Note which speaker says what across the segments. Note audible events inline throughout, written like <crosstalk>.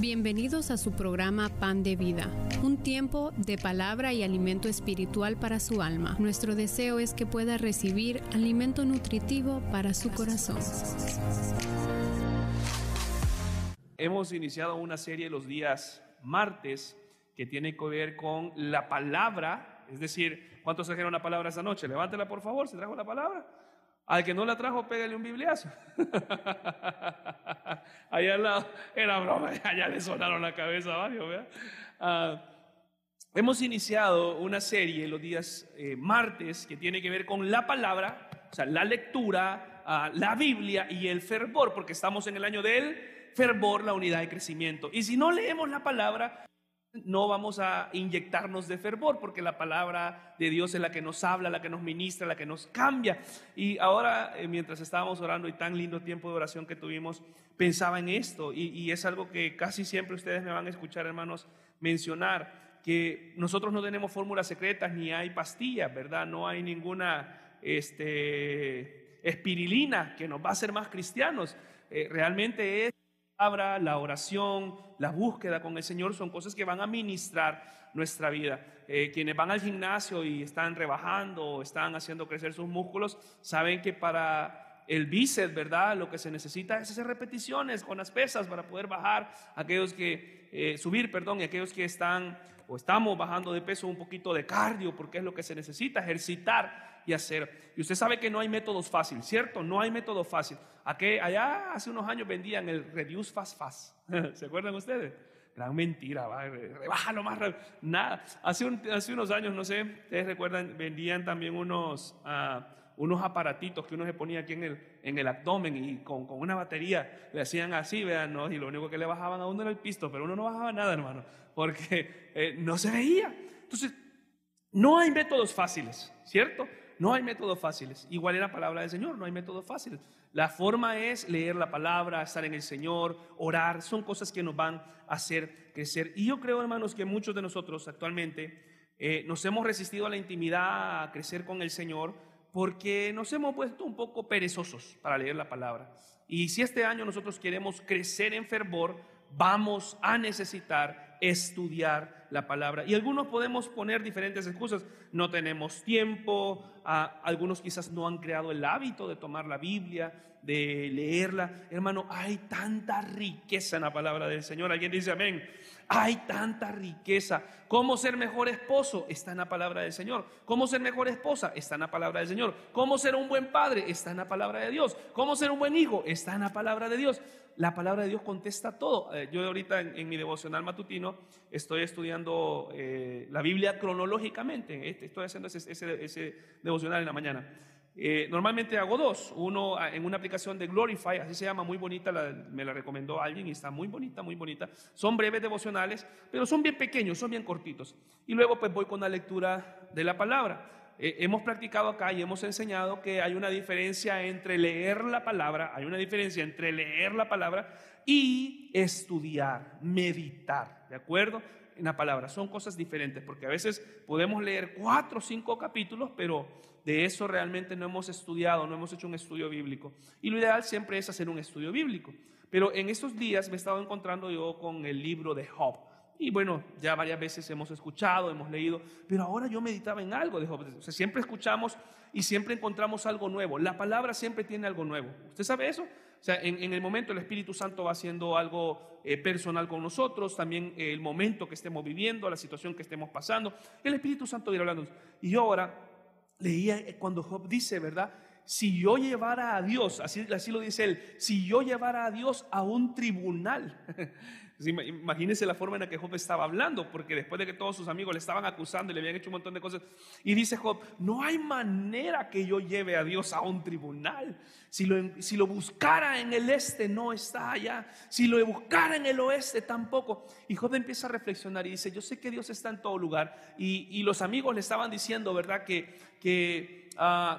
Speaker 1: Bienvenidos a su programa Pan de Vida, un tiempo de palabra y alimento espiritual para su alma. Nuestro deseo es que pueda recibir alimento nutritivo para su corazón.
Speaker 2: Hemos iniciado una serie los días martes que tiene que ver con la palabra, es decir, ¿cuántos trajeron la palabra esta noche? Levántela por favor, ¿se trajo la palabra? Al que no la trajo, pégale un bibliazo. <laughs> Allá al lado, era broma, <laughs> allá le sonaron la cabeza a varios. Ah, hemos iniciado una serie los días eh, martes que tiene que ver con la palabra, o sea, la lectura, ah, la Biblia y el fervor, porque estamos en el año del fervor, la unidad de crecimiento. Y si no leemos la palabra, no vamos a inyectarnos de fervor, porque la palabra de Dios es la que nos habla, la que nos ministra, la que nos cambia. Y ahora, eh, mientras estábamos orando y tan lindo tiempo de oración que tuvimos, pensaba en esto, y, es algo que casi siempre ustedes me van a escuchar, hermanos, mencionar, que nosotros no tenemos fórmulas secretas ni hay pastillas, ¿verdad? No hay ninguna este, espirilina que nos va a hacer más cristianos. Eh, realmente es la oración, la búsqueda con el Señor son cosas que van a ministrar nuestra vida. Eh, quienes van al gimnasio y están rebajando o están haciendo crecer sus músculos, saben que para el bíceps, ¿verdad? Lo que se necesita es hacer repeticiones con las pesas para poder bajar, aquellos que, eh, subir, perdón, y aquellos que están o estamos bajando de peso un poquito de cardio, porque es lo que se necesita, ejercitar y hacer. Y usted sabe que no hay métodos fáciles, ¿cierto? No hay método fácil. Aquí, allá hace unos años vendían el Reduce Fast Fast. <laughs> ¿Se acuerdan ustedes? Gran mentira, va, rebájalo más rápido. Nada. Hace, hace unos años, no sé, ustedes recuerdan, vendían también unos, uh, unos aparatitos que uno se ponía aquí en el, en el abdomen y con, con una batería le hacían así, vean, ¿no? y lo único que le bajaban a uno era el pisto, pero uno no bajaba nada, hermano, porque eh, no se veía. Entonces, no hay métodos fáciles, ¿cierto? No hay métodos fáciles. Igual en la palabra del Señor, no hay métodos fáciles. La forma es leer la palabra, estar en el Señor, orar. Son cosas que nos van a hacer crecer. Y yo creo, hermanos, que muchos de nosotros actualmente eh, nos hemos resistido a la intimidad, a crecer con el Señor, porque nos hemos puesto un poco perezosos para leer la palabra. Y si este año nosotros queremos crecer en fervor, vamos a necesitar estudiar la palabra. Y algunos podemos poner diferentes excusas. No tenemos tiempo, algunos quizás no han creado el hábito de tomar la Biblia, de leerla. Hermano, hay tanta riqueza en la palabra del Señor. Alguien dice amén. Hay tanta riqueza. ¿Cómo ser mejor esposo? Está en la palabra del Señor. ¿Cómo ser mejor esposa? Está en la palabra del Señor. ¿Cómo ser un buen padre? Está en la palabra de Dios. ¿Cómo ser un buen hijo? Está en la palabra de Dios. La palabra de Dios contesta todo. Eh, yo ahorita en, mi devocional matutino estoy estudiando eh, la Biblia cronológicamente. Estoy haciendo ese devocional en la mañana. Eh, normalmente hago dos, uno ah, en una aplicación de Glorify, así se llama, muy bonita, me la recomendó alguien y está muy bonita, muy bonita. Son breves devocionales, pero son bien pequeños, son bien cortitos. Y luego pues voy con la lectura de la palabra. Eh, hemos practicado acá y hemos enseñado que hay una diferencia entre leer la palabra, hay una diferencia entre leer la palabra y estudiar, meditar, ¿de acuerdo? La palabra, son cosas diferentes, porque a veces podemos leer cuatro o cinco capítulos, pero de eso realmente no hemos estudiado, no hemos hecho un estudio bíblico. Y lo ideal siempre es hacer un estudio bíblico. Pero en estos días me he estado encontrando yo con el libro de Job. Y bueno, ya varias veces hemos escuchado, hemos leído, pero ahora yo meditaba en algo de Job. O sea, siempre escuchamos y siempre encontramos algo nuevo. La palabra siempre tiene algo nuevo. ¿Usted sabe eso? O sea, en, el momento el Espíritu Santo va haciendo algo eh, personal con nosotros, también el momento que estemos viviendo, la situación que estemos pasando, el Espíritu Santo irá hablando. Y yo ahora leía eh, cuando Job dice, ¿verdad? Si yo llevara a Dios, así, así lo dice él, si yo llevara a Dios a un tribunal, <laughs> Imagínense la forma en la que Job estaba hablando, porque después de que todos sus amigos le estaban acusando y le habían hecho un montón de cosas, y dice Job, no hay manera que yo lleve a Dios a un tribunal. Si lo, buscara en el este, no está allá. Si lo buscara en el oeste, tampoco. Y Job empieza a reflexionar y dice, yo sé que Dios está en todo lugar. Y, y los amigos le estaban diciendo, ¿verdad? Que, que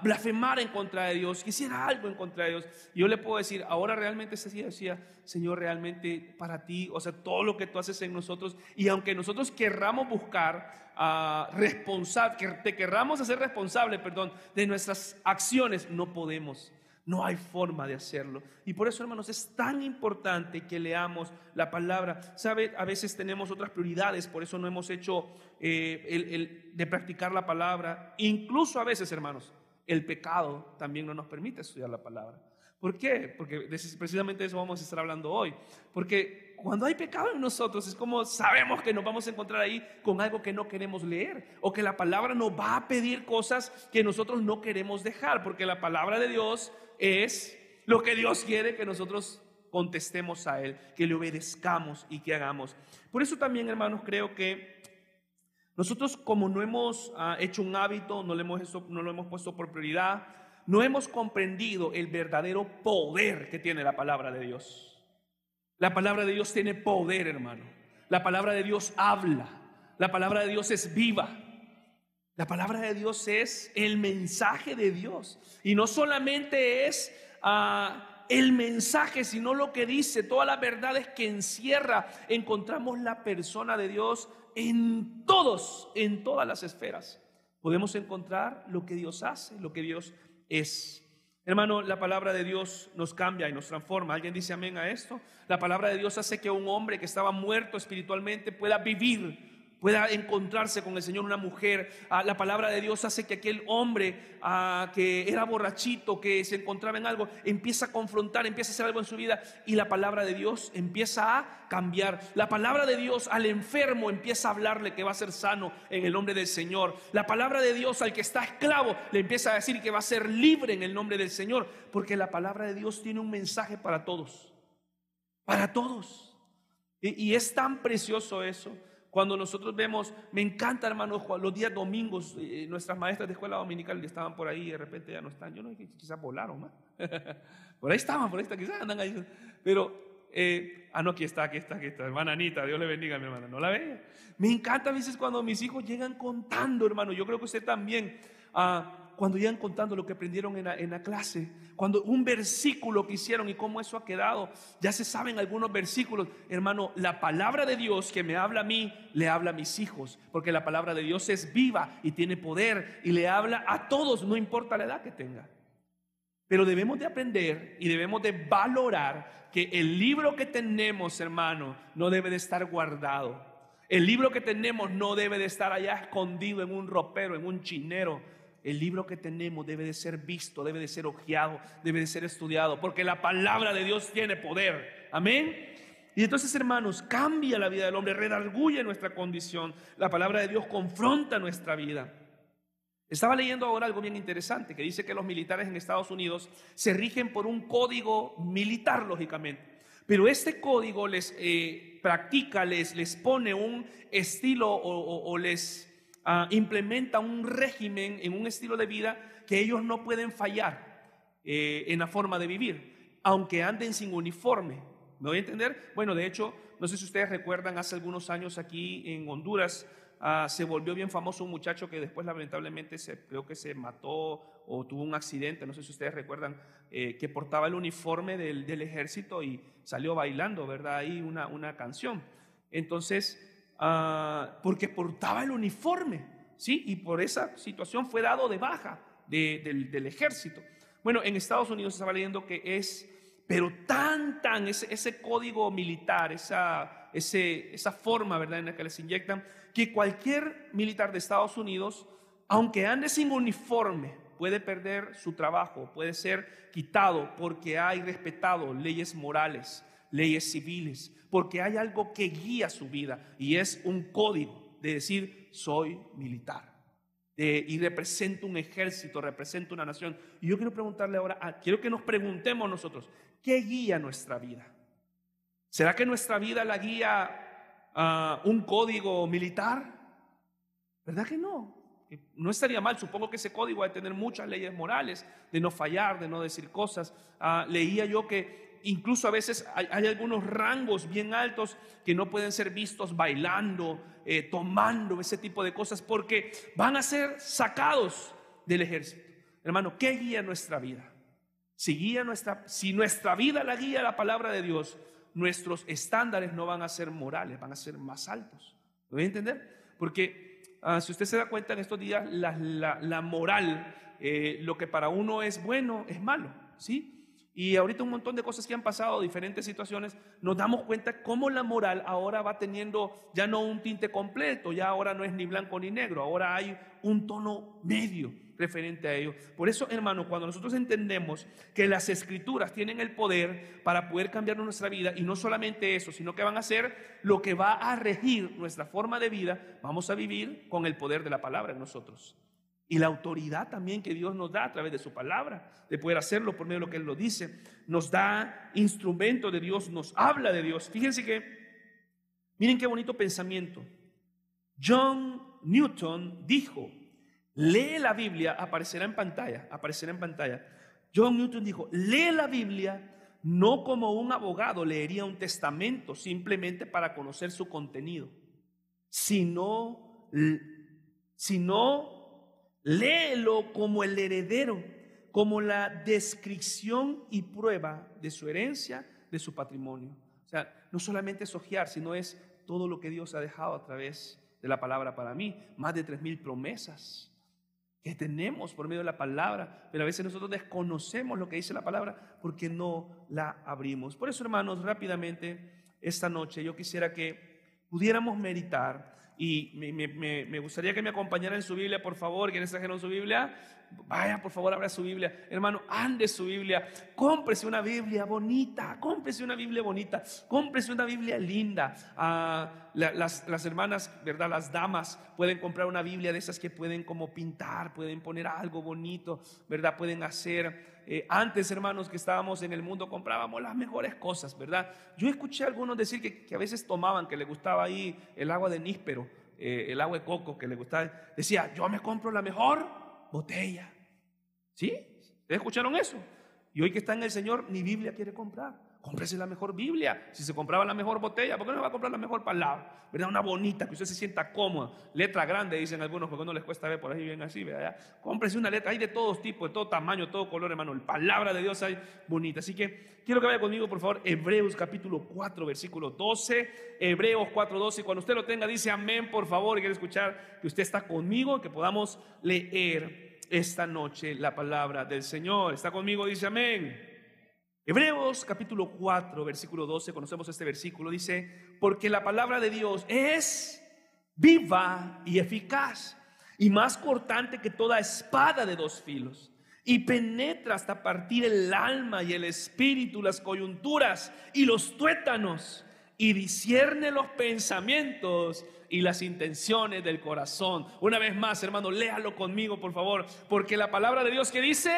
Speaker 2: blasfemar en contra de Dios, quisiera algo en contra de Dios. yo le puedo decir, ahora realmente se decía, Señor, realmente para ti, o sea, todo lo que tú haces en nosotros, y aunque nosotros querramos buscar uh, responsable, que te querramos hacer responsable, perdón, de nuestras acciones, no podemos. No hay forma de hacerlo. Y por eso, hermanos, es tan importante que leamos la palabra. ¿Sabe? A veces tenemos otras prioridades, por eso no hemos hecho eh, el, de practicar la palabra. Incluso a veces, hermanos, el pecado también no nos permite estudiar la palabra. ¿Por qué? Porque precisamente de eso vamos a estar hablando hoy. Porque cuando hay pecado en nosotros es como sabemos que nos vamos a encontrar ahí con algo que no queremos leer o que la palabra nos va a pedir cosas que nosotros no queremos dejar, porque la palabra de Dios es lo que Dios quiere que nosotros contestemos a Él, que le obedezcamos y que hagamos. Por eso también, hermanos, creo que nosotros como no hemos ah, hecho un hábito, no, hemos, no lo hemos puesto por prioridad, no hemos comprendido el verdadero poder que tiene la palabra de Dios. La palabra de Dios tiene poder, hermano. La palabra de Dios habla. La palabra de Dios es viva. La palabra de Dios es el mensaje de Dios. Y no solamente es ah, el mensaje, sino lo que dice, todas las verdades que encierra. Encontramos la persona de Dios en todos, en todas las esferas. Podemos encontrar lo que Dios hace, lo que Dios es. Hermano, la palabra de Dios nos cambia y nos transforma. ¿Alguien dice amén a esto? La palabra de Dios hace que un hombre que estaba muerto espiritualmente pueda vivir pueda encontrarse con el Señor una mujer. Ah, la palabra de Dios hace que aquel hombre ah, que era borrachito, que se encontraba en algo, empieza a confrontar, empieza a hacer algo en su vida y la palabra de Dios empieza a cambiar. La palabra de Dios al enfermo empieza a hablarle que va a ser sano en el nombre del Señor. La palabra de Dios al que está esclavo le empieza a decir que va a ser libre en el nombre del Señor, porque la palabra de Dios tiene un mensaje para todos, para todos. y es tan precioso eso. Cuando nosotros vemos, me encanta hermano, los días domingos, eh, nuestras maestras de escuela dominical estaban por ahí y de repente ya no están. Yo no sé, quizás volaron más. <laughs> por ahí estaban, por ahí están, quizás andan ahí. Pero, eh, ah, no, aquí está, aquí está, aquí está. Hermana Anita, Dios le bendiga, mi hermana. ¿No la ve? Me encanta a veces cuando mis hijos llegan contando, hermano. Yo creo que usted también. Ah, cuando llegan contando lo que aprendieron en la, en la, clase, cuando un versículo que hicieron y cómo eso ha quedado, ya se saben algunos versículos. Hermano, la palabra de Dios que me habla a mí, le habla a mis hijos, porque la palabra de Dios es viva y tiene poder y le habla a todos, no importa la edad que tenga. Pero debemos de aprender y debemos de valorar que el libro que tenemos, hermano, no debe de estar guardado. El libro que tenemos no debe de estar allá escondido en un ropero, en un chinero el libro que tenemos debe de ser visto, debe de ser ojeado, debe de ser estudiado, porque la palabra de Dios tiene poder. Amén. Y entonces, hermanos, cambia la vida del hombre, redarguye nuestra condición. La palabra de Dios confronta nuestra vida. Estaba leyendo ahora algo bien interesante, que dice que los militares en Estados Unidos se rigen por un código militar, lógicamente. Pero este código les eh, practica, les, les pone un estilo o les Ah, implementa un régimen en un estilo de vida que ellos no pueden fallar eh, en la forma de vivir, aunque anden sin uniforme. ¿Me voy a entender? Bueno, de hecho, no sé si ustedes recuerdan, hace algunos años aquí en Honduras ah, se volvió bien famoso un muchacho que después lamentablemente se, creo que se mató o tuvo un accidente, no sé si ustedes recuerdan, eh, que portaba el uniforme del, del, ejército y salió bailando, ¿verdad? Ahí una, canción. Entonces, Ah, porque portaba el uniforme, ¿sí? Y por esa situación fue dado de baja del, ejército. Bueno, en Estados Unidos estaba leyendo que es, pero tan, tan, ese, ese código militar, esa, ese, esa forma, ¿verdad?, en la que les inyectan, que cualquier militar de Estados Unidos, aunque ande sin uniforme, puede perder su trabajo, puede ser quitado porque hay respetado leyes morales, leyes civiles, porque hay algo que guía su vida y es un código de decir soy militar. y represento un ejército, represento una nación. Y yo quiero preguntarle ahora, quiero que nos preguntemos nosotros, ¿qué guía nuestra vida? ¿Será que nuestra vida la guía uh, un código militar? ¿Verdad que no? No estaría mal, supongo que ese código ha de tener muchas leyes morales, de no fallar, de no decir cosas. Ah, leía yo que incluso a veces hay, algunos rangos bien altos que no pueden ser vistos bailando, eh, tomando ese tipo de cosas, porque van a ser sacados del ejército. Hermano, ¿qué guía nuestra vida? Si, guía nuestra, si nuestra vida la guía la palabra de Dios, nuestros estándares no van a ser morales, van a ser más altos. ¿Lo voy a entender? Porque ah, si usted se da cuenta en estos días, la, moral, eh, lo que para uno es bueno, es malo. ¿sí? Y ahorita un montón de cosas que han pasado, diferentes situaciones, nos damos cuenta cómo la moral ahora va teniendo ya no un tinte completo, ya ahora no es ni blanco ni negro, ahora hay un tono medio referente a ello. Por eso, hermano, cuando nosotros entendemos que las escrituras tienen el poder para poder cambiar nuestra vida, y no solamente eso, sino que van a ser lo que va a regir nuestra forma de vida, vamos a vivir con el poder de la palabra en nosotros. Y la autoridad también que Dios nos da a través de su palabra, de poder hacerlo por medio de lo que Él lo dice, nos da instrumento de Dios, nos habla de Dios. Fíjense que, miren qué bonito pensamiento. John Newton dijo, lee la Biblia, aparecerá en pantalla, aparecerá en pantalla. John Newton dijo, lee la Biblia no como un abogado leería un testamento simplemente para conocer su contenido, sino, sino Léelo como el heredero, como la descripción y prueba de su herencia, de su patrimonio. O sea, no solamente es ojear, sino es todo lo que Dios ha dejado a través de la palabra para mí. Más de tres mil promesas que tenemos por medio de la palabra, pero a veces nosotros desconocemos lo que dice la palabra porque no la abrimos. Por eso, hermanos, rápidamente, esta noche yo quisiera que pudiéramos meditar y me, gustaría que me acompañaran en su Biblia, por favor, quienes trajeron su Biblia. Vaya, por favor, abra su Biblia. Hermano, ande su Biblia. Cómprese una Biblia bonita. Cómprese una Biblia bonita. Cómprese una Biblia linda. Ah, las, las, hermanas, ¿verdad? Las damas pueden comprar una Biblia de esas que pueden como pintar, pueden poner algo bonito, ¿verdad? Pueden hacer. Eh, antes, hermanos, que estábamos en el mundo, comprábamos las mejores cosas, ¿verdad? Yo escuché a algunos decir que, a veces tomaban, que les gustaba ahí el agua de níspero, eh, el agua de coco, que les gustaba. Decía, yo me compro la mejor botella. ¿Sí? ¿Ustedes escucharon eso? Y hoy que está en el Señor, ni Biblia quiere comprar. Cómprese la mejor Biblia. Si se compraba la mejor botella, ¿por qué no va a comprar la mejor palabra? ¿Verdad? Una bonita, que usted se sienta cómoda. Letra grande, dicen algunos, porque no les cuesta ver por ahí bien así, ¿verdad? Cómprese una letra, hay de todos tipos, de todo tamaño, todo color, hermano. La palabra de Dios hay bonita. Así que quiero que vaya conmigo, por favor, Hebreos capítulo 4, versículo 12. Hebreos 4, 12. Cuando usted lo tenga, dice amén, por favor. Y quiero escuchar que usted está conmigo, que podamos leer esta noche la palabra del Señor. ¿Está conmigo? Dice amén. Hebreos capítulo 4, versículo 12, conocemos este versículo, dice, porque la palabra de Dios es viva y eficaz y más cortante que toda espada de dos filos y penetra hasta partir el alma y el espíritu, las coyunturas y los tuétanos y discierne los pensamientos y las intenciones del corazón. Una vez más, hermano, léalo conmigo, por favor, porque la palabra de Dios que dice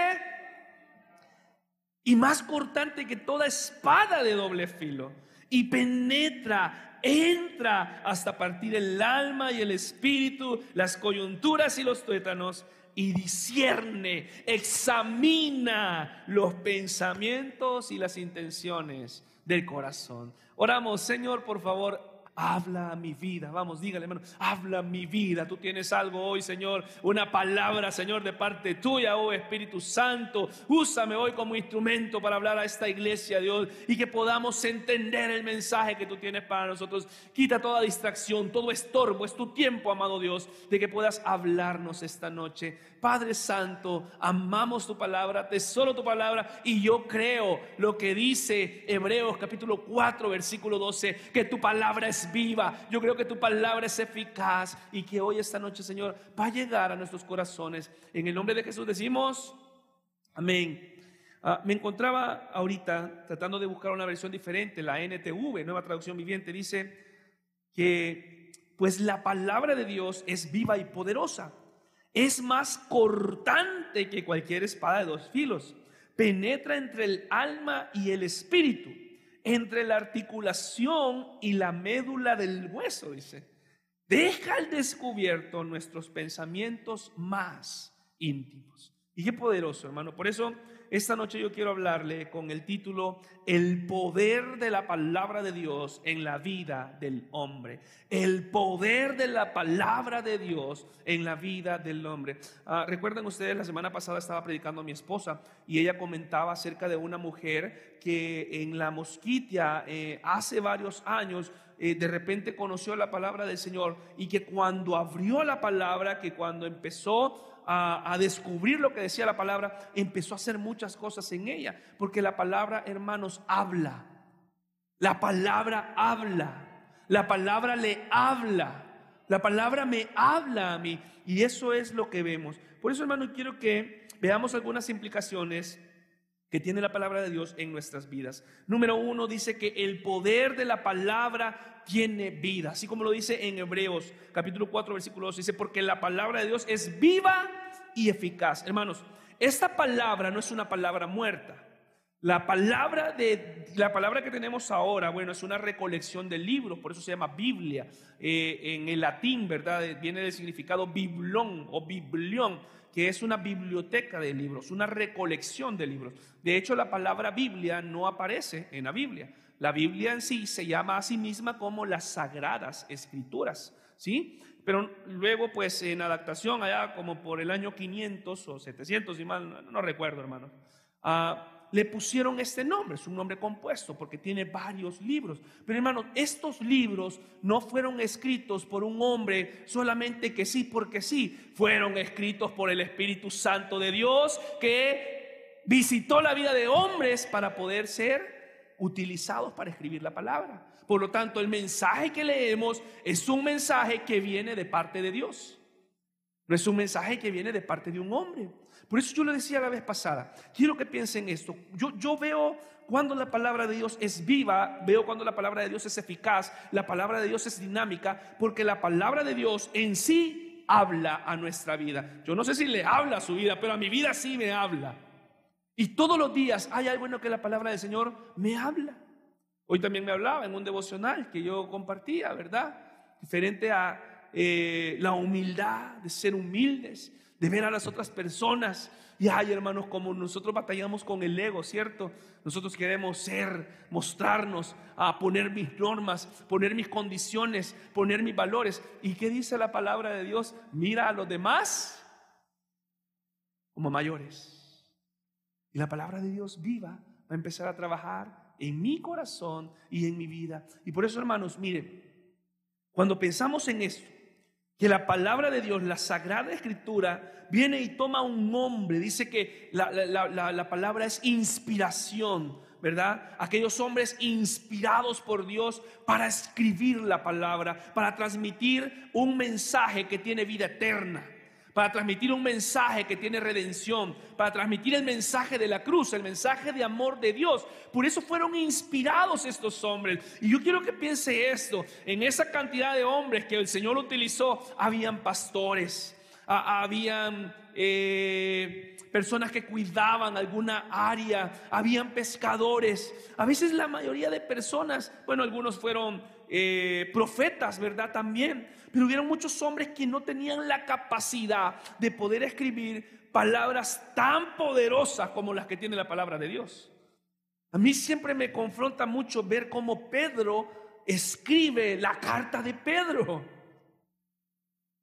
Speaker 2: y más cortante que toda espada de doble filo, y penetra, entra hasta partir el alma y el espíritu, las coyunturas y los tuétanos, y discierne, examina los pensamientos y las intenciones del corazón. Oramos, Señor, por favor, habla a mi vida. Vamos, dígale, hermano, habla a mi vida. Tú tienes algo hoy, Señor, una palabra, Señor, de parte tuya, oh Espíritu Santo. Úsame hoy como instrumento para hablar a esta iglesia, Dios, y que podamos entender el mensaje que tú tienes para nosotros. Quita toda distracción, todo estorbo. Es tu tiempo, amado Dios, de que puedas hablarnos esta noche. Padre Santo, amamos tu palabra, tesoro tu palabra, y yo creo lo que dice Hebreos capítulo 4, versículo 12, que tu palabra es viva. Yo creo que tu palabra es eficaz y que hoy, esta noche, Señor, va a llegar a nuestros corazones. En el nombre de Jesús decimos, amén. Ah, me encontraba ahorita tratando de buscar una versión diferente, la NTV, nueva traducción viviente, dice que pues la palabra de Dios es viva y poderosa, es más cortante que cualquier espada de dos filos, penetra entre el alma y el espíritu entre la articulación y la médula del hueso, dice. Deja al descubierto nuestros pensamientos más íntimos. Y qué poderoso, hermano. Por eso esta noche yo quiero hablarle con el título El poder de la palabra de Dios en la vida del hombre. El poder de la palabra de Dios en la vida del hombre. Ah, recuerden ustedes, la semana pasada estaba predicando a mi esposa y ella comentaba acerca de una mujer que en la mosquitia eh, hace varios años eh, de repente conoció la palabra del Señor y que cuando abrió la palabra, que cuando empezó a, descubrir lo que decía la palabra, empezó a hacer muchas cosas en ella, porque la palabra, hermanos, habla. La palabra habla. La palabra le habla. La palabra me habla a mí. Y eso es lo que vemos. Por eso, hermano, quiero que veamos algunas implicaciones que tiene la palabra de Dios en nuestras vidas. Número uno dice que el poder de la palabra tiene vida, así como lo dice en Hebreos capítulo 4 versículo 2, dice, porque la palabra de Dios es viva y eficaz. Hermanos, esta palabra no es una palabra muerta. La palabra, de, la palabra que tenemos ahora, bueno, es una recolección de libros, por eso se llama Biblia. Eh, en el latín, ¿verdad? Viene del significado biblón o biblión, que es una biblioteca de libros, una recolección de libros. De hecho, la palabra Biblia no aparece en la Biblia. La Biblia en sí se llama a sí misma como las sagradas escrituras, ¿sí? Pero luego, pues en adaptación, allá como por el año 500 o 700, y mal, no, recuerdo, hermano, ah, le pusieron este nombre, es un nombre compuesto porque tiene varios libros. Pero hermano, estos libros no fueron escritos por un hombre solamente que sí, porque sí, fueron escritos por el Espíritu Santo de Dios que visitó la vida de hombres para poder ser utilizados para escribir la palabra. Por lo tanto, el mensaje que leemos es un mensaje que viene de parte de Dios. No es un mensaje que viene de parte de un hombre. Por eso yo le decía la vez pasada, quiero que piensen esto. Yo, veo cuando la palabra de Dios es viva, veo cuando la palabra de Dios es eficaz, la palabra de Dios es dinámica, porque la palabra de Dios en sí habla a nuestra vida. Yo no sé si le habla a su vida, pero a mi vida sí me habla. Y todos los días hay algo en lo que la palabra del Señor me habla. Hoy también me hablaba en un devocional que yo compartía, ¿verdad? Diferente a eh, la humildad, de ser humildes, de ver a las otras personas. Y ay, hermanos, como nosotros batallamos con el ego, ¿cierto? Nosotros queremos ser, mostrarnos, a poner mis normas, poner mis condiciones, poner mis valores. ¿Y qué dice la palabra de Dios? Mira a los demás como mayores. Y la palabra de Dios viva va a empezar a trabajar en mi corazón y en mi vida. Y por eso, hermanos, miren, cuando pensamos en esto, que la palabra de Dios, la sagrada escritura, viene y toma un nombre. Dice que la, la, palabra es inspiración, ¿verdad? Aquellos hombres inspirados por Dios para escribir la palabra, para transmitir un mensaje que tiene vida eterna para transmitir un mensaje que tiene redención, para transmitir el mensaje de la cruz, el mensaje de amor de Dios. Por eso fueron inspirados estos hombres. Y yo quiero que piense esto, en esa cantidad de hombres que el Señor utilizó, habían pastores, habían... Eh, personas que cuidaban alguna área, habían pescadores. A veces la mayoría de personas, bueno, algunos fueron eh, profetas, ¿verdad? También. Pero hubieron muchos hombres que no tenían la capacidad de poder escribir palabras tan poderosas como las que tiene la palabra de Dios. A mí siempre me confronta mucho ver cómo Pedro escribe la carta de Pedro.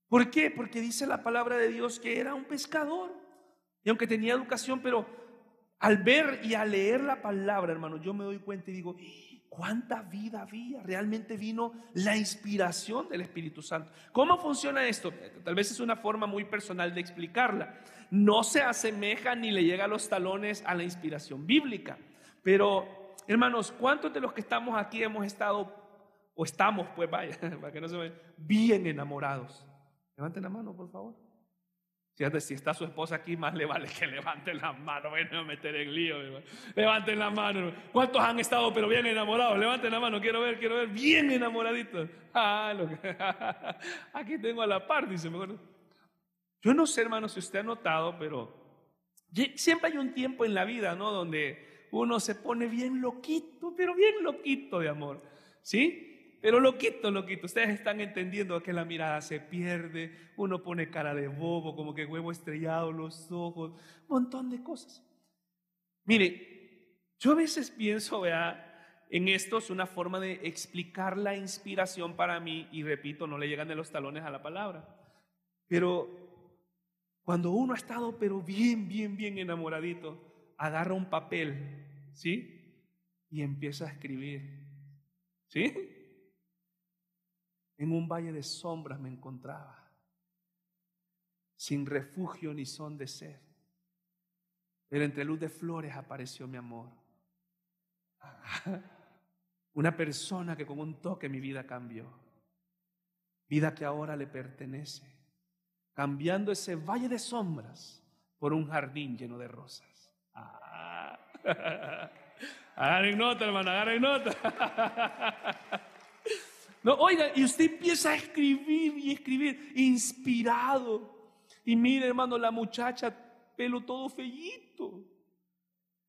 Speaker 2: ¿Por qué? Porque dice la palabra de Dios que era un pescador. Y aunque tenía educación, pero al ver y al leer la palabra, hermano, yo me doy cuenta y digo, ¿Cuánta vida había? Realmente vino la inspiración del Espíritu Santo. ¿Cómo funciona esto? Tal vez es una forma muy personal de explicarla. No se asemeja ni le llega a los talones a la inspiración bíblica. Pero, hermanos, ¿cuántos de los que estamos aquí hemos estado, o estamos, pues vaya, <laughs> para que no se vean, bien enamorados? Levanten la mano, por favor. Si está su esposa aquí, más le vale que <laughs> levanten la mano. Ven a meter en lío. Levanten la mano. ¿Cuántos han estado pero bien enamorados? Levanten la mano. Quiero ver, quiero ver. Bien enamoraditos. Ah, <laughs> aquí tengo a la par, dice. Yo no sé, hermano, si usted ha notado, pero siempre hay un tiempo en la vida, ¿no? Donde uno se pone bien loquito, pero bien loquito de amor. ¿Sí? Pero loquito, loquito, ustedes están entendiendo que la mirada se pierde, uno pone cara de bobo, como que huevo estrellado, los ojos, montón de cosas. Mire, yo a veces pienso, vea, en esto es una forma de explicar la inspiración para mí, y repito, no le llegan de los talones a la palabra. Pero cuando uno ha estado, pero bien, bien, bien enamoradito, agarra un papel, ¿sí? Y empieza a escribir, ¿sí? En un valle de sombras me encontraba. sin refugio ni son de sed. Pero entre luz de flores apareció mi amor. <laughs> Una persona que con un toque mi vida cambió. Vida que ahora le pertenece. Cambiando ese valle de sombras por un jardín lleno de rosas. Ah. <laughs> Agarren nota, hermano, agarren nota. <laughs> No, oiga, y usted empieza a escribir y escribir, inspirado. Y mire, hermano, la muchacha, pelo todo fellito.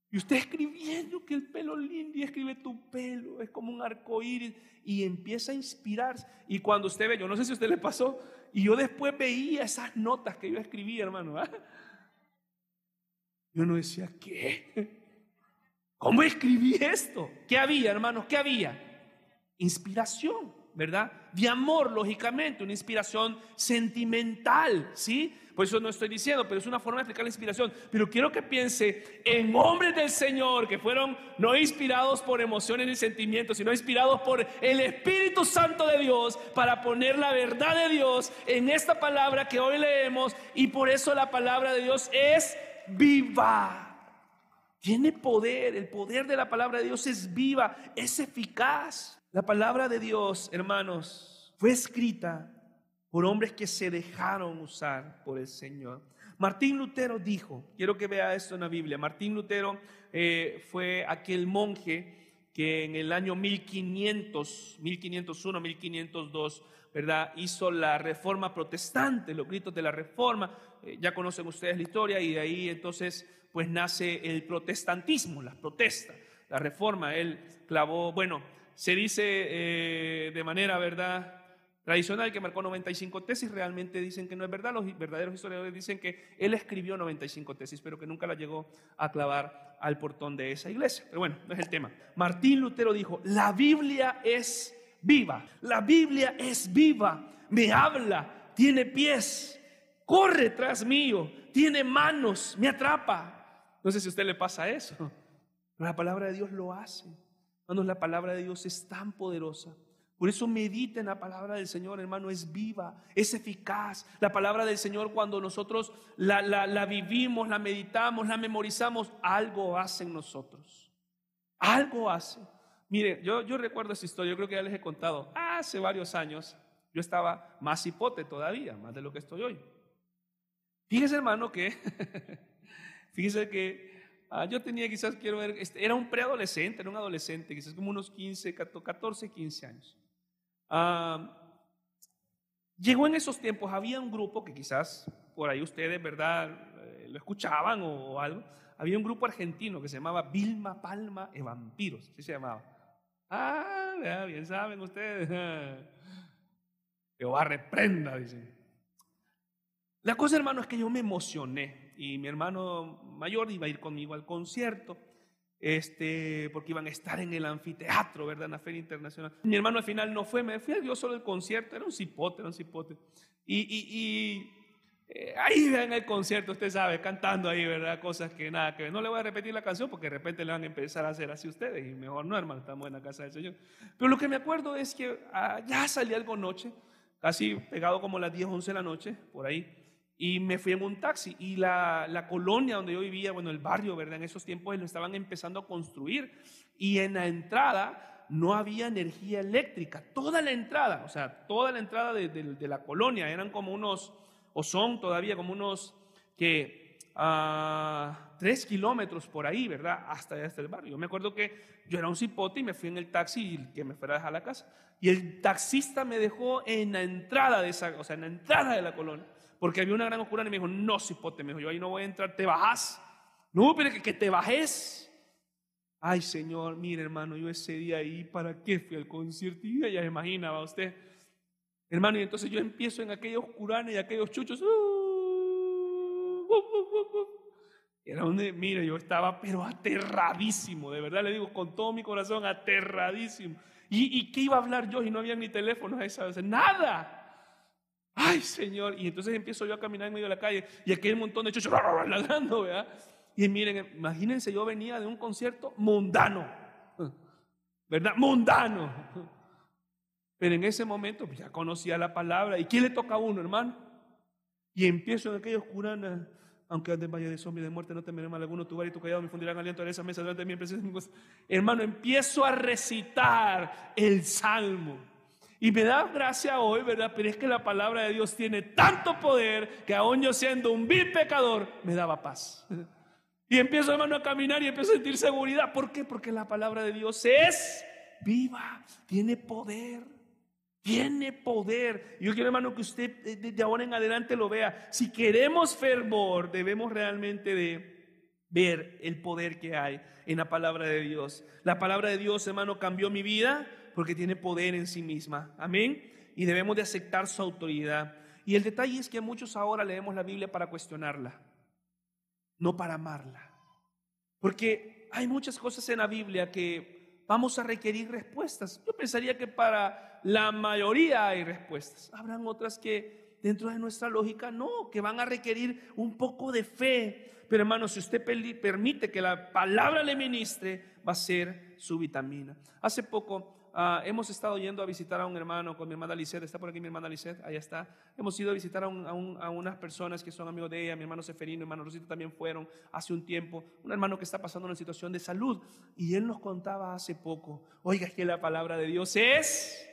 Speaker 2: Y usted escribiendo que el pelo lindo y escribe tu pelo, es como un arco iris y empieza a inspirarse. Y cuando usted ve, yo no sé si a usted le pasó, y yo después veía esas notas que yo escribía, hermano. ¿ah? Yo no decía, ¿qué? ¿Cómo escribí esto? ¿Qué había, hermanos? ¿Qué había? Inspiración, ¿verdad? De amor, lógicamente, una inspiración sentimental, ¿sí? Por eso no estoy diciendo, pero es una forma de explicar la inspiración. Pero quiero que piense en hombres del Señor que fueron no inspirados por emociones ni sentimientos, sino inspirados por el Espíritu Santo de Dios para poner la verdad de Dios en esta palabra que hoy leemos. Y por eso la palabra de Dios es viva. Tiene poder, el poder de la palabra de Dios es viva, es eficaz. La palabra de Dios, hermanos, fue escrita por hombres que se dejaron usar por el Señor. Martín Lutero dijo, quiero que vea esto en la Biblia, Martín Lutero eh, fue aquel monje que en el año 1500, 1501, 1502, ¿verdad? Hizo la reforma protestante, los gritos de la reforma, eh, ya conocen ustedes la historia y de ahí entonces pues nace el protestantismo, las protestas, la reforma. Él clavó, bueno, se dice eh, de manera, ¿verdad? Tradicional que marcó 95 tesis, realmente dicen que no es verdad, los verdaderos historiadores dicen que él escribió 95 tesis, pero que nunca la llegó a clavar al portón de esa iglesia. Pero bueno, no es el tema. Martín Lutero dijo, la Biblia es viva, la Biblia es viva, me habla, tiene pies, corre tras mío, tiene manos, me atrapa. No sé si a usted le pasa eso. Pero la palabra de Dios lo hace. Cuando la palabra de Dios es tan poderosa. Por eso medita en la palabra del Señor, hermano, es viva, es eficaz. La palabra del Señor cuando nosotros la, la vivimos, la meditamos, la memorizamos, algo hace en nosotros. Algo hace. Mire, yo, yo recuerdo esa historia, yo creo que ya les he contado. Hace varios años yo estaba más hipote todavía, más de lo que estoy hoy. Fíjese, hermano, que <laughs> Fíjese que ah, yo tenía quizás, quiero ver, este, era un preadolescente, era un adolescente, quizás como unos 15, 14, 15 años. Ah, llegó en esos tiempos, había un grupo que quizás por ahí ustedes, ¿verdad? Eh, lo escuchaban o, algo. Había un grupo argentino que se llamaba Vilma Palma e Vampiros, así se llamaba. Ah, bien saben ustedes. <laughs> Jehová reprenda, dicen. La cosa, hermano, es que yo me emocioné y mi hermano mayor iba a ir conmigo al concierto, este, porque iban a estar en el anfiteatro, ¿verdad? En la Feria Internacional. Mi hermano al final no fue, me fui a solo el concierto, era un cipote, era un cipote. Y, y, eh, ahí vean el concierto, usted sabe, cantando ahí, ¿verdad? Cosas que nada que ver. No le voy a repetir la canción porque de repente le van a empezar a hacer así ustedes y mejor no, hermano, estamos en la casa del Señor. Pero lo que me acuerdo es que ah, ya salí algo noche, casi pegado como las 10, 11 de la noche, por ahí y me fui en un taxi y la, la, colonia donde yo vivía, bueno, el barrio, ¿verdad? En esos tiempos lo estaban empezando a construir y en la entrada no había energía eléctrica, toda la entrada, o sea, toda la entrada de, de, la colonia, eran como unos, o son todavía como unos que a tres kilómetros por ahí, ¿verdad? Hasta, hasta el barrio. Yo me acuerdo que yo era un cipote y me fui en el taxi y que me fuera a dejar a la casa. Y el taxista me dejó en la entrada de esa, o sea, en la entrada de la colonia porque había una gran oscuridad y me dijo, no, cipote, me dijo, yo ahí no voy a entrar, te bajas. No, pero que, que te bajes. Ay, Señor, mire, hermano, yo ese día ahí, ¿para qué fui al concierto? Y ya imaginaba usted. Hermano, y entonces yo empiezo en aquella oscuridad y aquellos chuchos. Uh, uh, uh, era donde, mire, yo estaba pero aterradísimo, de verdad le digo con todo mi corazón, aterradísimo. ¿Y, y qué iba a hablar yo y no había ni teléfono a esa vez? Nada. Ay, Señor. Y entonces empiezo yo a caminar en medio de la calle y aquí hay un montón de chuchos <laughs> ladrando, ¿verdad? Y miren, imagínense, yo venía de un concierto mundano, ¿verdad? Mundano. Pero en ese momento pues, ya conocía la palabra. ¿Y quién le toca a uno, hermano? Y empiezo en aquellos curanas, aunque antes vaya de sombra y de muerte, no temeré mal alguno, tu bar y tu callado me fundirán aliento en esa mesa delante de en presencia Hermano, empiezo a recitar el salmo. Y me da gracia hoy, ¿verdad? Pero es que la palabra de Dios tiene tanto poder que aún yo siendo un vil pecador, me daba paz. Y empiezo, hermano, a caminar y empiezo a sentir seguridad. ¿Por qué? Porque la palabra de Dios es viva, tiene poder. Tiene poder. Yo quiero, hermano, que usted de ahora en adelante lo vea. Si queremos fervor, debemos realmente de ver el poder que hay en la palabra de Dios. La palabra de Dios, hermano, cambió mi vida porque tiene poder en sí misma. Amén. Y debemos de aceptar su autoridad. Y el detalle es que muchos ahora leemos la Biblia para cuestionarla, no para amarla. Porque hay muchas cosas en la Biblia que vamos a requerir respuestas. Yo pensaría que para la mayoría hay respuestas. Habrán otras que dentro de nuestra lógica no, que van a requerir un poco de fe. Pero hermano, si usted permite que la palabra le ministre, va a ser su vitamina. Hace poco Ah, hemos estado yendo a visitar a un hermano con mi hermana Lisette, está por aquí mi hermana Lisette, allá está. Hemos ido a visitar a, unas personas que son amigos de ella, mi hermano Seferino, mi hermano Rosito también fueron hace un tiempo, un hermano que está pasando una situación de salud y él nos contaba hace poco, oiga, es que la palabra de Dios es,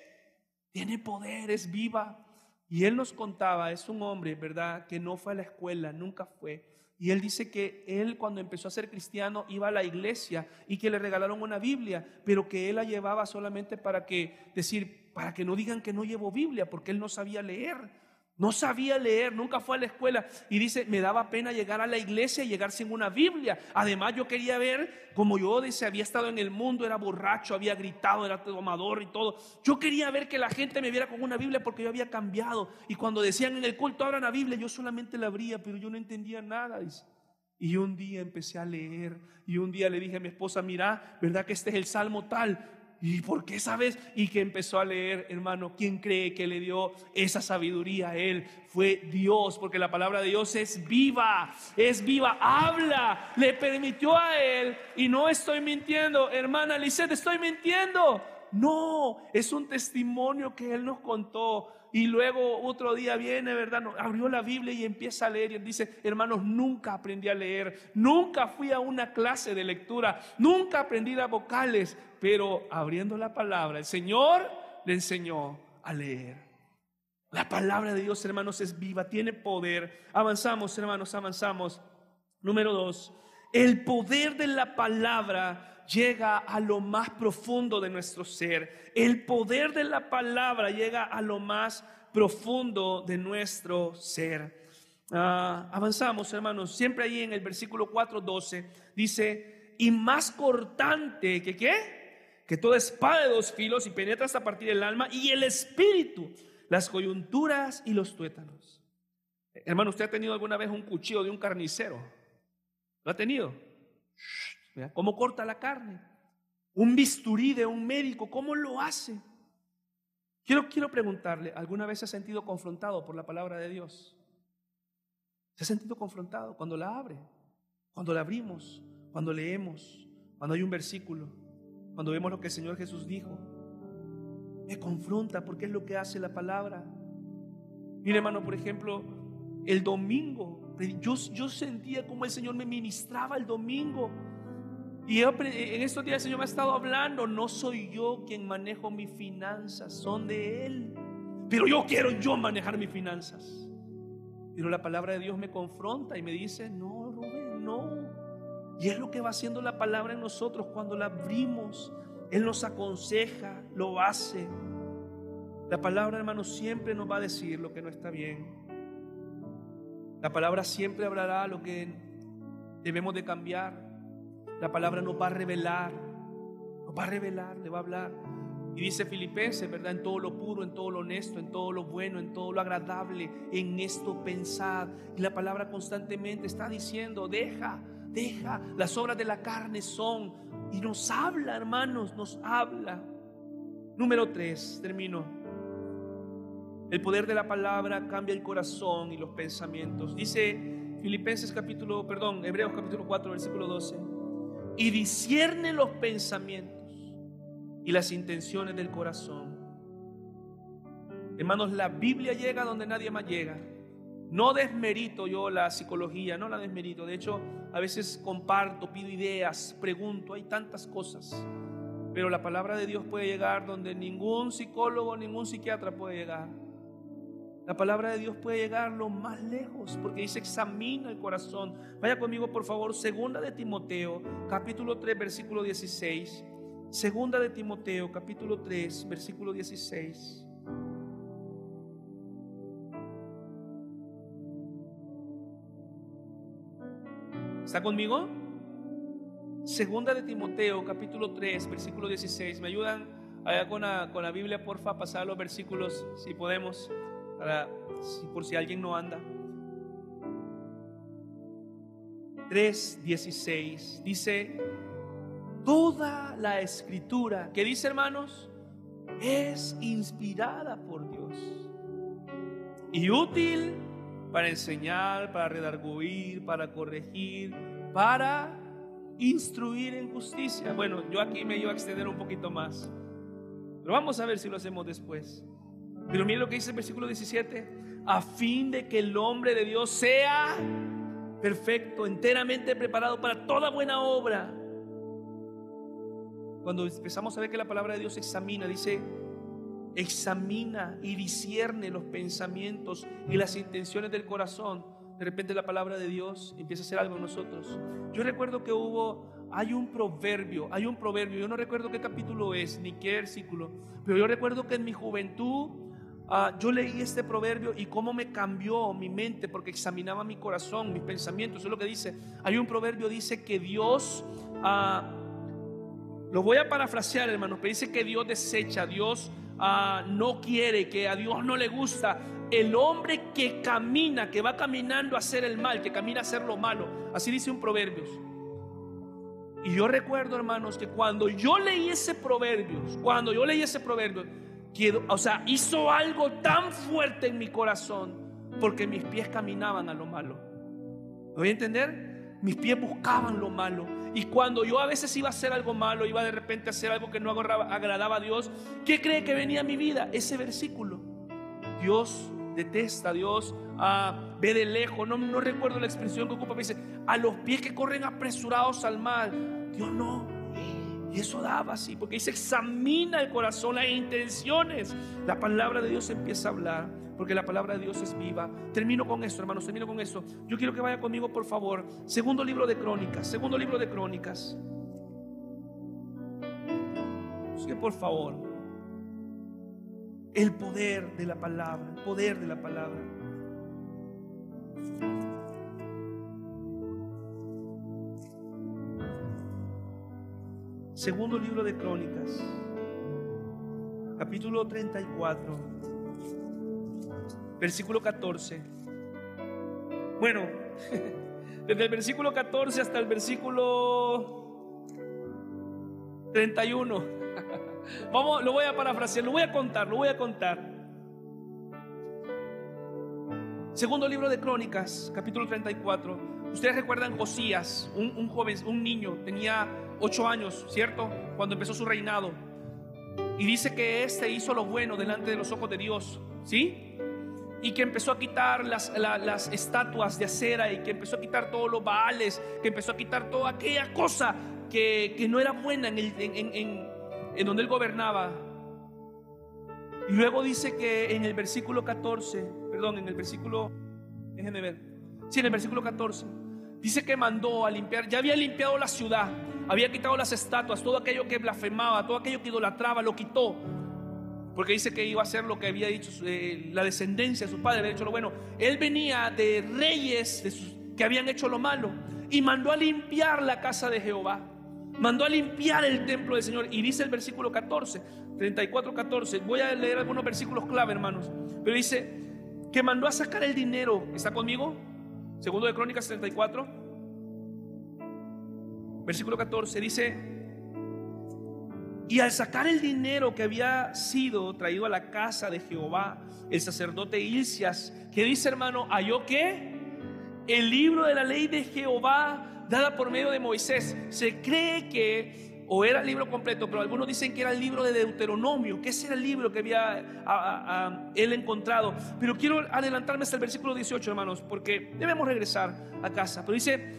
Speaker 2: tiene poder, es viva. Y él nos contaba, es un hombre, ¿verdad?, que no fue a la escuela, nunca fue, y él dice que él cuando empezó a ser cristiano iba a la iglesia y que le regalaron una Biblia, pero que él la llevaba solamente para que decir, para que no digan que no llevo Biblia, porque él no sabía leer. No sabía leer, nunca fue a la escuela. Y dice, me daba pena llegar a la iglesia y llegar sin una Biblia. Además, yo quería ver, como yo dice, había estado en el mundo, era borracho, había gritado, era tomador y todo. Yo quería ver que la gente me viera con una Biblia porque yo había cambiado. Y cuando decían en el culto, abran la Biblia, yo solamente la abría, pero yo no entendía nada. Y un día empecé a leer y un día le dije a mi esposa, mira, ¿verdad que este es el salmo tal? ¿Y por qué sabes? Y que empezó a leer, hermano, ¿quién cree que le dio esa sabiduría a él? Fue Dios, porque la palabra de Dios es viva, es viva, habla, le permitió a él, y no estoy mintiendo, hermana Lisette, estoy mintiendo. No, es un testimonio que él nos contó y luego otro día viene, ¿verdad? Abrió la Biblia y empieza a leer y dice, hermanos, nunca aprendí a leer, nunca fui a una clase de lectura, nunca aprendí las vocales, pero abriendo la palabra, el Señor le enseñó a leer. La palabra de Dios, hermanos, es viva, tiene poder. Avanzamos, hermanos, avanzamos. Número dos, el poder de la palabra llega a lo más profundo de nuestro ser. El poder de la palabra llega a lo más profundo de nuestro ser. Ah, avanzamos, hermanos. Siempre ahí en el versículo 4:12 dice, y más cortante que qué? Que toda espada de dos filos y penetra hasta partir del alma y el espíritu, las coyunturas y los tuétanos. Hermano, ¿usted ha tenido alguna vez un cuchillo de un carnicero? ¿Lo ha tenido? ¿Cómo corta la carne? Un bisturí de un médico, ¿cómo lo hace? Quiero, quiero preguntarle, ¿alguna vez se ha sentido confrontado por la palabra de Dios? ¿Se ha sentido confrontado cuando la abre? Cuando la abrimos, cuando leemos, cuando hay un versículo, cuando vemos lo que el Señor Jesús dijo. Me confronta porque es lo que hace la palabra. Mire hermano, por ejemplo, el domingo, yo, yo sentía como el Señor me ministraba el domingo. Y en estos días el Señor me ha estado hablando, no soy yo quien manejo mis finanzas, son de Él. Pero yo quiero yo manejar mis finanzas. Pero la palabra de Dios me confronta y me dice, no, Rubén, no. Y es lo que va haciendo la palabra en nosotros cuando la abrimos. Él nos aconseja, lo hace. La palabra, hermano, siempre nos va a decir lo que no está bien. La palabra siempre hablará lo que debemos de cambiar. La palabra nos va a revelar, nos va a revelar, le va a hablar. Y dice Filipenses, ¿verdad? En todo lo puro, en todo lo honesto, en todo lo bueno, en todo lo agradable, en esto pensad. Y la palabra constantemente está diciendo, deja, deja, las obras de la carne son. Y nos habla, hermanos, nos habla. Número tres, termino. El poder de la palabra cambia el corazón y los pensamientos. Dice Filipenses capítulo, perdón, Hebreos capítulo 4, versículo 12 y discierne los pensamientos y las intenciones del corazón. Hermanos, la Biblia llega donde nadie más llega. No desmerito yo la psicología, no la desmerito. De hecho, a veces comparto, pido ideas, pregunto, hay tantas cosas. Pero la palabra de Dios puede llegar donde ningún psicólogo, ningún psiquiatra puede llegar. La palabra de Dios puede llegar lo más lejos porque dice examina el corazón. Vaya conmigo por favor, segunda de Timoteo, capítulo 3, versículo 16. Segunda de Timoteo, capítulo 3, versículo 16. ¿Está conmigo? Segunda de Timoteo, capítulo 3, versículo 16. ¿Me ayudan allá con la, con la Biblia, porfa, a pasar los versículos, si podemos, para, si, por si alguien no anda? 3, 16. Dice, toda la escritura, que dice hermanos, es inspirada por Dios y útil para enseñar, para redarguir, para corregir, para instruir en justicia. Bueno, yo aquí me iba a extender un poquito más, pero vamos a ver si lo hacemos después. Pero mire lo que dice el versículo 17, a fin de que el hombre de Dios sea perfecto, enteramente preparado para toda buena obra. Cuando empezamos a ver que la palabra de Dios examina, dice, examina y discierne los pensamientos y las intenciones del corazón, de repente la palabra de Dios empieza a hacer algo en nosotros. Yo recuerdo que hubo, hay un proverbio, hay un proverbio, yo no recuerdo qué capítulo es, ni qué versículo, pero yo recuerdo que en mi juventud ah, yo leí este proverbio y cómo me cambió mi mente porque examinaba mi corazón, mis pensamientos, eso es lo que dice. Hay un proverbio, dice que Dios... Ah, lo voy a parafrasear, hermanos, pero dice que Dios desecha, Dios Ah, no quiere, que a Dios no le gusta. El hombre que camina, que va caminando a hacer el mal, que camina a hacer lo malo. Así dice un proverbio. Y yo recuerdo, hermanos, que cuando yo leí ese proverbio, cuando yo leí ese proverbio, o sea, hizo algo tan fuerte en mi corazón, porque mis pies caminaban a lo malo. ¿Me voy a entender? Mis pies buscaban lo malo. Y cuando yo a veces iba a hacer algo malo, iba de repente a hacer algo que no agradaba a Dios, ¿qué cree que venía a mi vida? Ese versículo. Dios detesta, Dios ah, ve de lejos, no, no recuerdo la expresión que ocupa, me dice, a los pies que corren apresurados al mal. Dios no. Y eso daba así, porque dice, examina el corazón, las intenciones. La palabra de Dios empieza a hablar porque la palabra de Dios es viva. Termino con esto, hermanos, termino con esto. Yo quiero que vaya conmigo, por favor. Segundo libro de Crónicas, segundo libro de Crónicas. Sí, por favor. El poder de la palabra, el poder de la palabra. Segundo libro de Crónicas, capítulo 34 versículo 14. Bueno, <laughs> desde el versículo 14 hasta el versículo 31. <laughs> Vamos, lo voy a parafrasear, lo voy a contar, lo voy a contar. Segundo libro de Crónicas, capítulo 34. Ustedes recuerdan Josías, un, un joven, un niño, tenía ocho años, ¿cierto? Cuando empezó su reinado. Y dice que éste hizo lo bueno delante de los ojos de Dios, ¿sí? y que empezó a quitar las, las, estatuas de acera y que empezó a quitar todos los baales, que empezó a quitar toda aquella cosa que, que no era buena en, el, en, en, en, donde él gobernaba. Y luego dice que en el versículo 14, perdón, en el versículo, déjenme ver, sí, en el versículo 14, dice que mandó a limpiar, ya había limpiado la ciudad, había quitado las estatuas, todo aquello que blasfemaba, todo aquello que idolatraba, lo quitó porque dice que iba a hacer lo que había dicho eh, la descendencia de su padre, había hecho lo bueno. Él venía de reyes que habían hecho lo malo y mandó a limpiar la casa de Jehová. Mandó a limpiar el templo del Señor. Y dice el versículo 14, 34, 14. Voy a leer algunos versículos clave, hermanos. Pero dice que mandó a sacar el dinero. ¿Está conmigo? Segundo de Crónicas 34. Versículo 14 dice, y al sacar el dinero que había sido traído a la casa de Jehová, el sacerdote Ilcias, que dice hermano, halló que el libro de la ley de Jehová dada por medio de Moisés. Se cree que o era el libro completo, pero algunos dicen que era el libro de Deuteronomio, que ese era el libro que había él encontrado. Pero quiero adelantarme hasta el versículo 18, hermanos, porque debemos regresar a casa. Pero dice,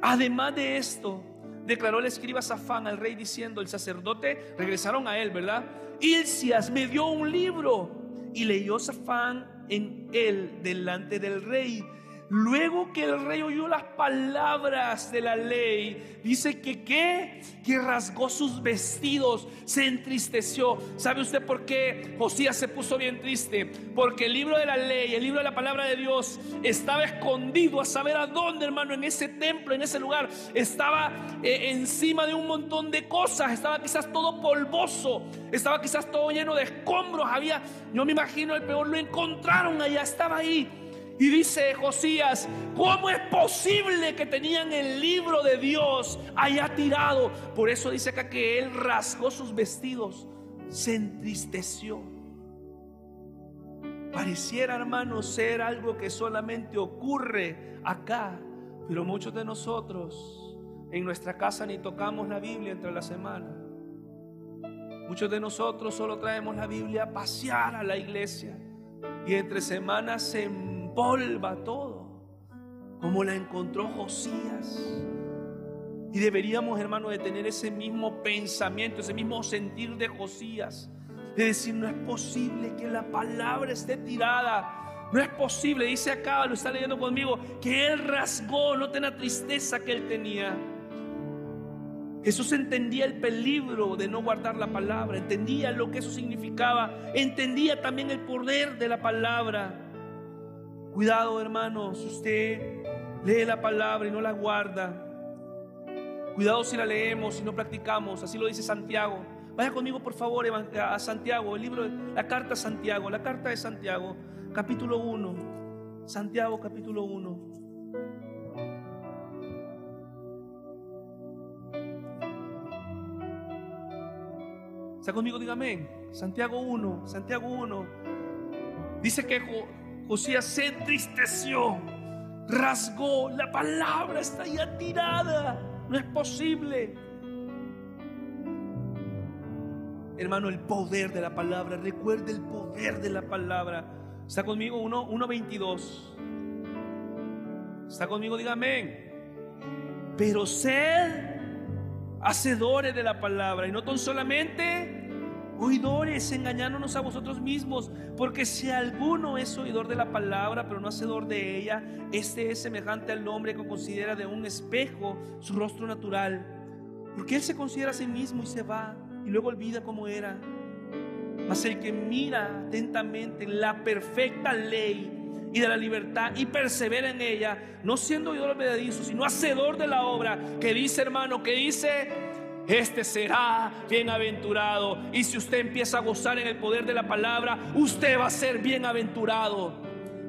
Speaker 2: además de esto, declaró el escriba Safán al rey diciendo, el sacerdote, regresaron a él, ¿verdad? Ilcias me dio un libro y leyó Safán en él delante del rey. Luego que el rey oyó las palabras de la ley, dice que qué? Que rasgó sus vestidos, se entristeció. ¿Sabe usted por qué Josías se puso bien triste? Porque el libro de la ley, el libro de la palabra de Dios, estaba escondido a saber a dónde, hermano, en ese templo, en ese lugar. Estaba eh, encima de un montón de cosas, estaba quizás todo polvoso, estaba quizás todo lleno de escombros. Había, yo me imagino, el peor lo encontraron allá, estaba ahí. Y dice Josías, ¿cómo es posible que tenían el libro de Dios allá tirado? Por eso dice acá que él rasgó sus vestidos, se entristeció. Pareciera, hermano, ser algo que solamente ocurre acá, pero muchos de nosotros en nuestra casa ni tocamos la Biblia entre la semana. Muchos de nosotros solo traemos la Biblia a pasear a la iglesia y entre semanas se polva todo, como la encontró Josías. Y deberíamos, hermano, de tener ese mismo pensamiento, ese mismo sentir de Josías, de decir, no es posible que la palabra esté tirada. No es posible, dice acá, lo está leyendo conmigo, que él rasgó, no tenga tristeza que él tenía. Jesús entendía el peligro de no guardar la palabra, entendía lo que eso significaba, entendía también el poder de la palabra. Cuidado, hermano, si usted lee la palabra y no la guarda. Cuidado si la leemos y no practicamos. Así lo dice Santiago. Vaya conmigo, por favor, a Santiago, el libro, la carta de Santiago, la carta de Santiago, capítulo 1. Santiago, capítulo 1. ¿Está conmigo? Dígame. Santiago 1, Santiago 1. Dice que Josías se entristeció, rasgó, la palabra está ya tirada, no es posible. Hermano, el poder de la palabra, recuerde el poder de la palabra. ¿Está conmigo? 1.22. ¿Está conmigo? Dígame. Pero sed hacedores de la palabra y no tan solamente oidores, engañándonos a vosotros mismos, porque si alguno es oidor de la palabra, pero no hacedor de ella, este es semejante al hombre que considera de un espejo su rostro natural, porque él se considera a sí mismo y se va y luego olvida cómo era. Mas el que mira atentamente la perfecta ley y de la libertad y persevera en ella, no siendo oidor olvidadizo, sino hacedor de la obra, que dice hermano, que dice este será bienaventurado. Y si usted empieza a gozar en el poder de la palabra, usted va a ser bienaventurado.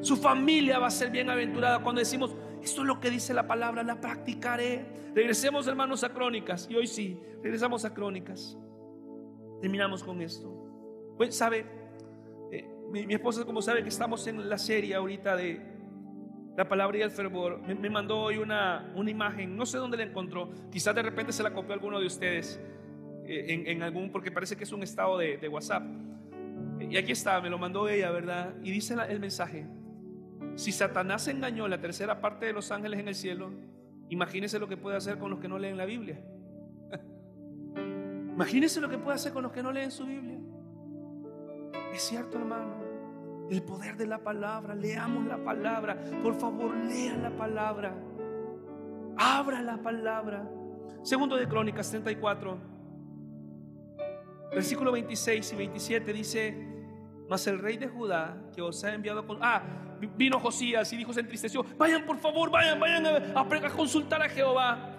Speaker 2: Su familia va a ser bienaventurada. Cuando decimos, esto es lo que dice la palabra, la practicaré. Regresemos hermanos a Crónicas. Y hoy sí, regresamos a Crónicas. Terminamos con esto. Pues sabe, eh, mi, mi esposa como sabe que estamos en la serie ahorita de la palabra y el fervor, me, mandó hoy una, una, imagen, no sé dónde la encontró, quizás de repente se la copió alguno de ustedes, eh, en, algún, porque parece que es un estado de, de, WhatsApp. Y aquí está, me lo mandó ella, ¿verdad? Y dice el mensaje, si Satanás engañó la tercera parte de los ángeles en el cielo, imagínese lo que puede hacer con los que no leen la Biblia. <laughs> imagínese lo que puede hacer con los que no leen su Biblia. Es cierto, hermano el poder de la palabra. Leamos la palabra. Por favor, lea la palabra. Abra la palabra. Segundo de Crónicas 34, versículo 26 y 27 dice, mas el rey de Judá que os ha enviado con... Ah, vino Josías y dijo, se entristeció, vayan por favor, vayan, vayan a, a consultar a Jehová.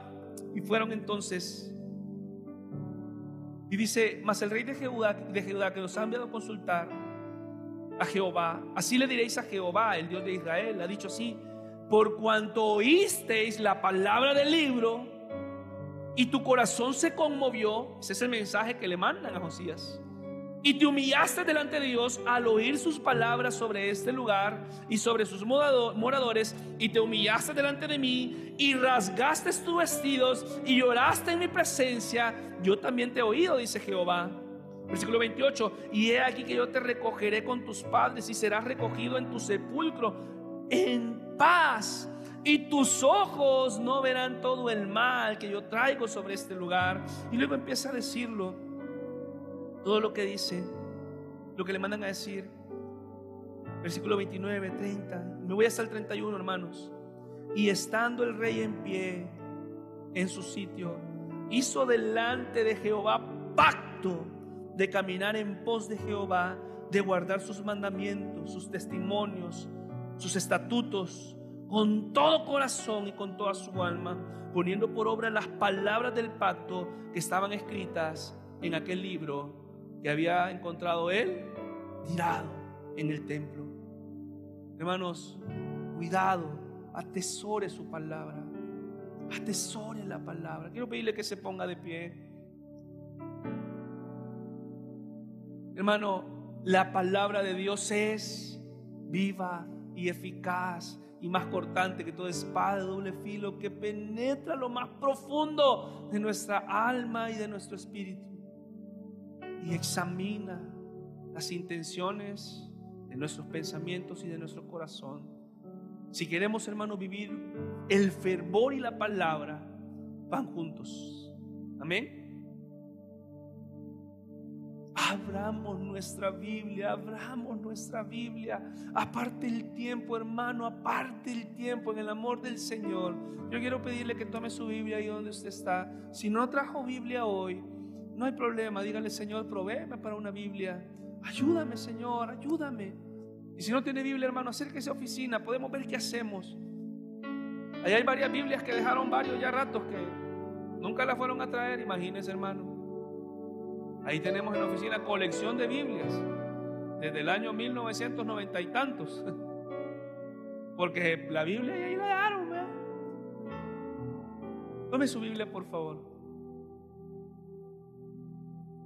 Speaker 2: Y fueron entonces y dice, mas el rey de Judá, de Judá que os ha enviado a consultar a Jehová. Así le diréis a Jehová, el Dios de Israel. Ha dicho así, por cuanto oísteis la palabra del libro y tu corazón se conmovió, ese es el mensaje que le mandan a Josías. y te humillaste delante de Dios al oír sus palabras sobre este lugar y sobre sus moradores, y te humillaste delante de mí, y rasgaste tus vestidos, y lloraste en mi presencia, yo también te he oído, dice Jehová. Versículo 28, y he aquí que yo te recogeré con tus padres, y serás recogido en tu sepulcro en paz. Y tus ojos no verán todo el mal que yo traigo sobre este lugar. Y luego empieza a decirlo todo lo que dice, lo que le mandan a decir. Versículo 29, 30. Me voy hasta el 31, hermanos. Y estando el rey en pie en su sitio, hizo delante de Jehová pacto de caminar en pos de Jehová, de guardar sus mandamientos, sus testimonios, sus estatutos, con todo corazón y con toda su alma, poniendo por obra las palabras del pacto que estaban escritas en aquel libro que había encontrado él tirado en el templo. Hermanos, cuidado, atesore su palabra, atesore la palabra. Quiero pedirle que se ponga de pie. Hermano, la palabra de Dios es viva y eficaz y más cortante que toda espada de doble filo que penetra lo más profundo de nuestra alma y de nuestro espíritu y examina las intenciones de nuestros pensamientos y de nuestro corazón. Si queremos, hermano, vivir el fervor y la palabra, van juntos. Amén. Abramos nuestra Biblia, abramos nuestra Biblia. Aparte el tiempo, hermano, aparte el tiempo en el amor del Señor. Yo quiero pedirle que tome su Biblia ahí donde usted está. Si no trajo Biblia hoy, no hay problema, dígale, Señor, provéeme para una Biblia. Ayúdame, Señor, ayúdame. Y si no tiene Biblia, hermano, acérquese a oficina, podemos ver qué hacemos. Ahí hay varias Biblias que dejaron varios ya ratos que nunca las fueron a traer, imagínense, hermano. Ahí tenemos en la oficina colección de Biblias desde el año 1990 y tantos. <laughs> Porque la Biblia ahí la dejaron, Tome su Biblia, por favor.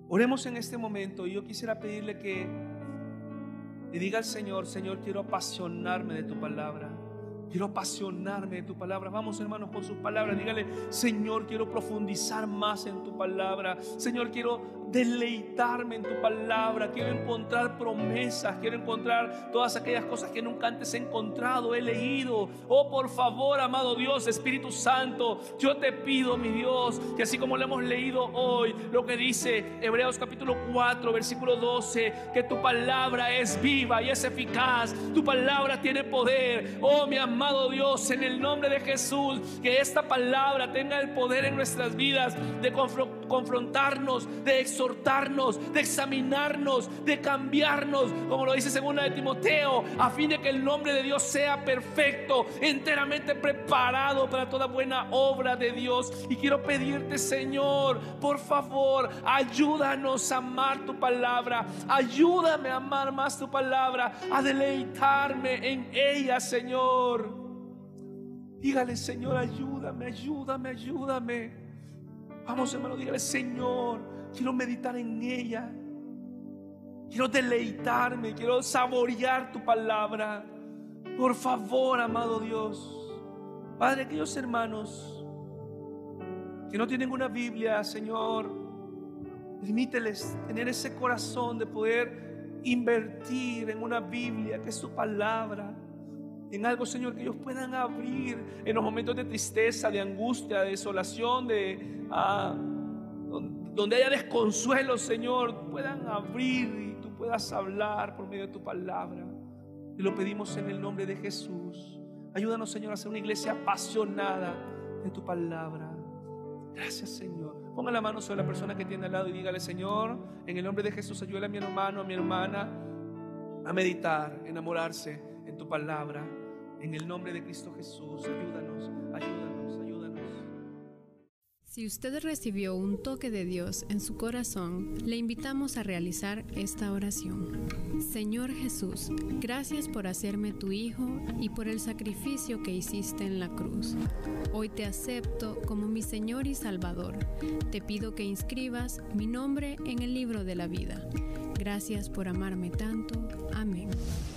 Speaker 2: Oremos en este momento y yo quisiera pedirle que le diga al Señor, Señor, quiero apasionarme de tu palabra. Quiero apasionarme de tu palabra. Vamos hermanos con sus palabras. Dígale, Señor, quiero profundizar más en tu palabra. Señor, quiero deleitarme en tu palabra, quiero encontrar promesas, quiero encontrar todas aquellas cosas que nunca antes he encontrado, he leído. Oh, por favor, amado Dios, Espíritu Santo, yo te pido, mi Dios, que así como lo hemos leído hoy, lo que dice Hebreos capítulo 4, versículo 12, que tu palabra es viva y es eficaz, tu palabra tiene poder. Oh, mi amado Dios, en el nombre de Jesús, que esta palabra tenga el poder en nuestras vidas de confrontarnos, de exhortarnos de examinarnos, de cambiarnos, como lo dice segunda de Timoteo, a fin de que el nombre de Dios sea perfecto, enteramente preparado para toda buena obra de Dios. Y quiero pedirte, Señor, por favor, ayúdanos a amar tu palabra, ayúdame a amar más tu palabra, a deleitarme en ella, Señor. Dígale, Señor, ayúdame, ayúdame, ayúdame. Vamos, hermano, dígale, Señor, Quiero meditar en ella. Quiero deleitarme, quiero saborear tu palabra. Por favor, amado Dios. Padre, aquellos hermanos que no tienen una Biblia, Señor, permíteles tener ese corazón de poder invertir en una Biblia que es tu palabra. En algo, Señor, que ellos puedan abrir en los momentos de tristeza, de angustia, de desolación, de... Ah, donde haya desconsuelo, Señor, puedan abrir y tú puedas hablar por medio de tu palabra. Y lo pedimos en el nombre de Jesús. Ayúdanos, Señor, a ser una iglesia apasionada en tu palabra. Gracias, Señor. Ponga la mano sobre la persona que tiene al lado y dígale, Señor, en el nombre de Jesús, ayúdale a mi hermano, a mi hermana a meditar, enamorarse en tu palabra. En el nombre de Cristo Jesús, ayúdanos, ayúdanos.
Speaker 1: Si usted recibió un toque de Dios en su corazón, le invitamos a realizar esta oración. Señor Jesús, gracias por hacerme tu Hijo y por el sacrificio que hiciste en la cruz. Hoy te acepto como mi Señor y Salvador. Te pido que inscribas mi nombre en el libro de la vida Gracias por amarme tanto. Amén.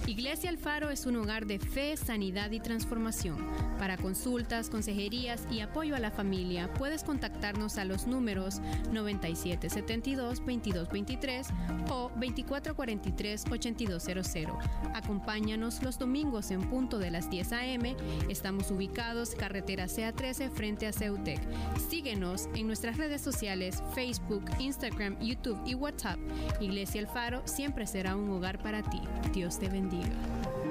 Speaker 1: Iglesia Alfaro es un hogar de fe, sanidad y transformación. Para consultas, consejerías y apoyo a la familia, puedes contactarnos a los números 9772-2223 o 2443-8200. Acompáñanos los domingos en punto de las 10 a.m. Estamos ubicados carretera CA13 frente a Ceutec. Síguenos en nuestras redes sociales Facebook, Instagram, YouTube y WhatsApp. Iglesia Alfaro siempre será un hogar para ti. Dios te bendiga. you.